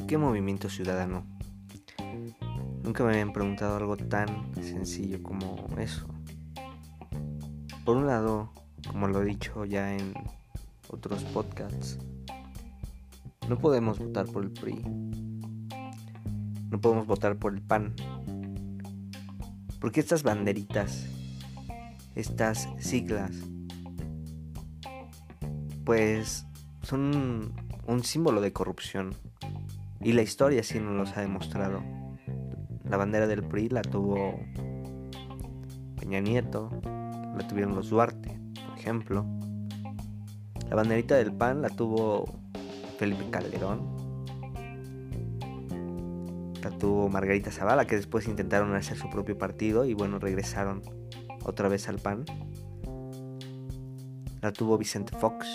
qué movimiento ciudadano? Nunca me habían preguntado algo tan sencillo como eso. Por un lado, como lo he dicho ya en otros podcasts, no podemos votar por el PRI. No podemos votar por el PAN. Porque estas banderitas, estas siglas, pues son un símbolo de corrupción. Y la historia sí nos los ha demostrado. La bandera del PRI la tuvo Peña Nieto, la tuvieron los Duarte, por ejemplo. La banderita del PAN la tuvo Felipe Calderón. La tuvo Margarita Zavala, que después intentaron hacer su propio partido y bueno, regresaron otra vez al PAN. La tuvo Vicente Fox.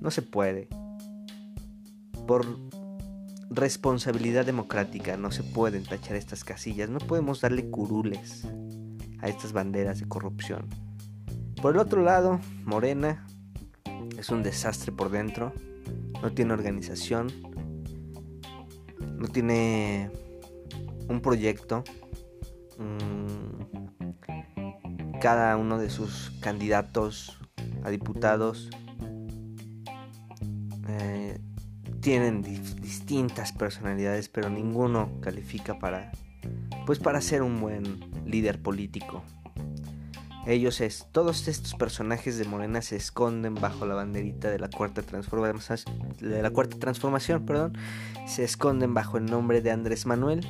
No se puede. Por responsabilidad democrática no se pueden tachar estas casillas. No podemos darle curules a estas banderas de corrupción. Por el otro lado, Morena es un desastre por dentro. No tiene organización. No tiene un proyecto. cada uno de sus candidatos a diputados eh, tienen distintas personalidades, pero ninguno califica para pues para ser un buen líder político. Ellos es todos estos personajes de Morena se esconden bajo la banderita de la cuarta transformación, de la cuarta transformación, perdón, se esconden bajo el nombre de Andrés Manuel.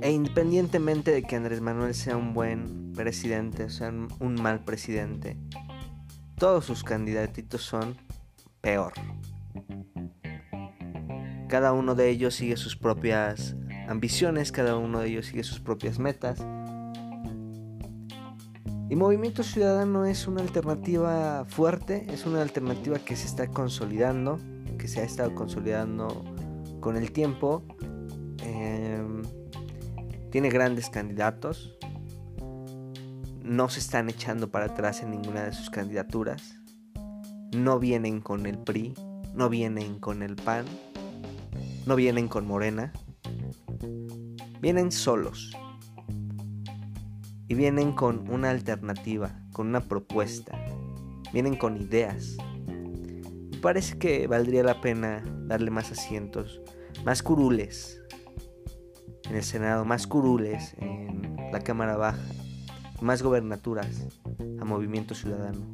E independientemente de que Andrés Manuel sea un buen presidente o sea un mal presidente, todos sus candidatitos son peor. Cada uno de ellos sigue sus propias ambiciones, cada uno de ellos sigue sus propias metas. Y Movimiento Ciudadano es una alternativa fuerte, es una alternativa que se está consolidando, que se ha estado consolidando con el tiempo. Em, tiene grandes candidatos, no se están echando para atrás en ninguna de sus candidaturas. No vienen con el PRI, no vienen con el PAN, no vienen con Morena. Vienen solos. Y vienen con una alternativa, con una propuesta. Vienen con ideas. Parece que valdría la pena darle más asientos, más curules en el Senado, más curules en la Cámara Baja más gobernaturas a Movimiento Ciudadano.